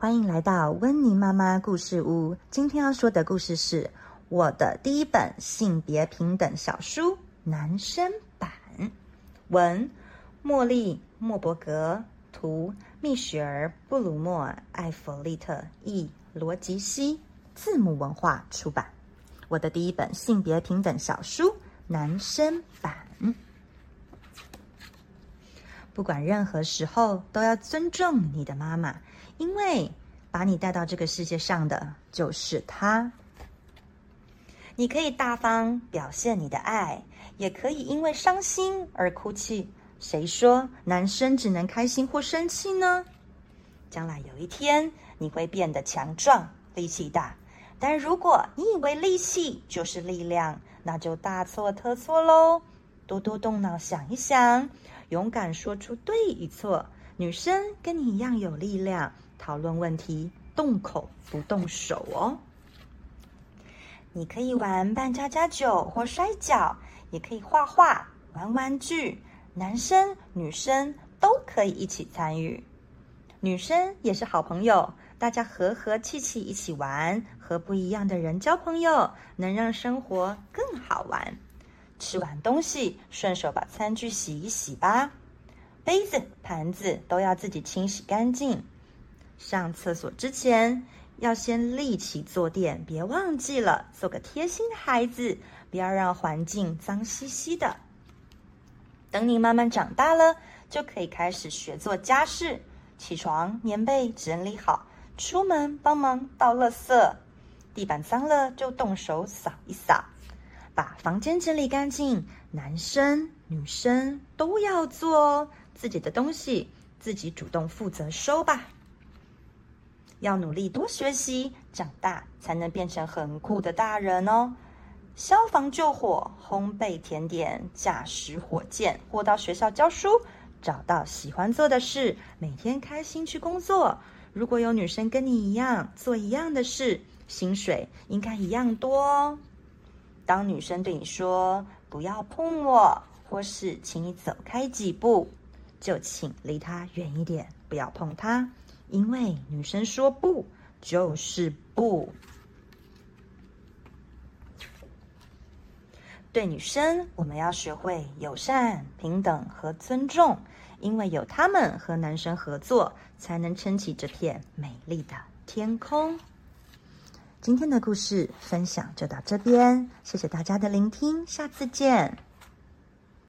欢迎来到温妮妈妈故事屋。今天要说的故事是我的第一本性别平等小书——男生版。文：茉莉·莫伯格，图：蜜雪儿·布鲁莫·艾弗利特，译：罗吉西，字母文化出版。我的第一本性别平等小书——男生版。不管任何时候，都要尊重你的妈妈。因为把你带到这个世界上的就是他。你可以大方表现你的爱，也可以因为伤心而哭泣。谁说男生只能开心或生气呢？将来有一天你会变得强壮、力气大，但如果你以为力气就是力量，那就大错特错喽！多多动脑想一想，勇敢说出对与错。女生跟你一样有力量。讨论问题，动口不动手哦。你可以玩扮家家酒或摔跤，也可以画画、玩玩具。男生、女生都可以一起参与。女生也是好朋友，大家和和气气一起玩，和不一样的人交朋友，能让生活更好玩。吃完东西，顺手把餐具洗一洗吧。杯子、盘子都要自己清洗干净。上厕所之前，要先立起坐垫，别忘记了，做个贴心的孩子，不要让环境脏兮兮的。等你慢慢长大了，就可以开始学做家事，起床，棉被整理好，出门帮忙倒垃圾，地板脏了就动手扫一扫，把房间整理干净。男生女生都要做哦，自己的东西自己主动负责收吧。要努力多学习，长大才能变成很酷的大人哦。消防救火、烘焙甜点、驾驶火箭，或到学校教书，找到喜欢做的事，每天开心去工作。如果有女生跟你一样做一样的事，薪水应该一样多哦。当女生对你说“不要碰我”，或是“请你走开几步”，就请离她远一点，不要碰她。因为女生说不就是不。对女生，我们要学会友善、平等和尊重，因为有她们和男生合作，才能撑起这片美丽的天空。今天的故事分享就到这边，谢谢大家的聆听，下次见。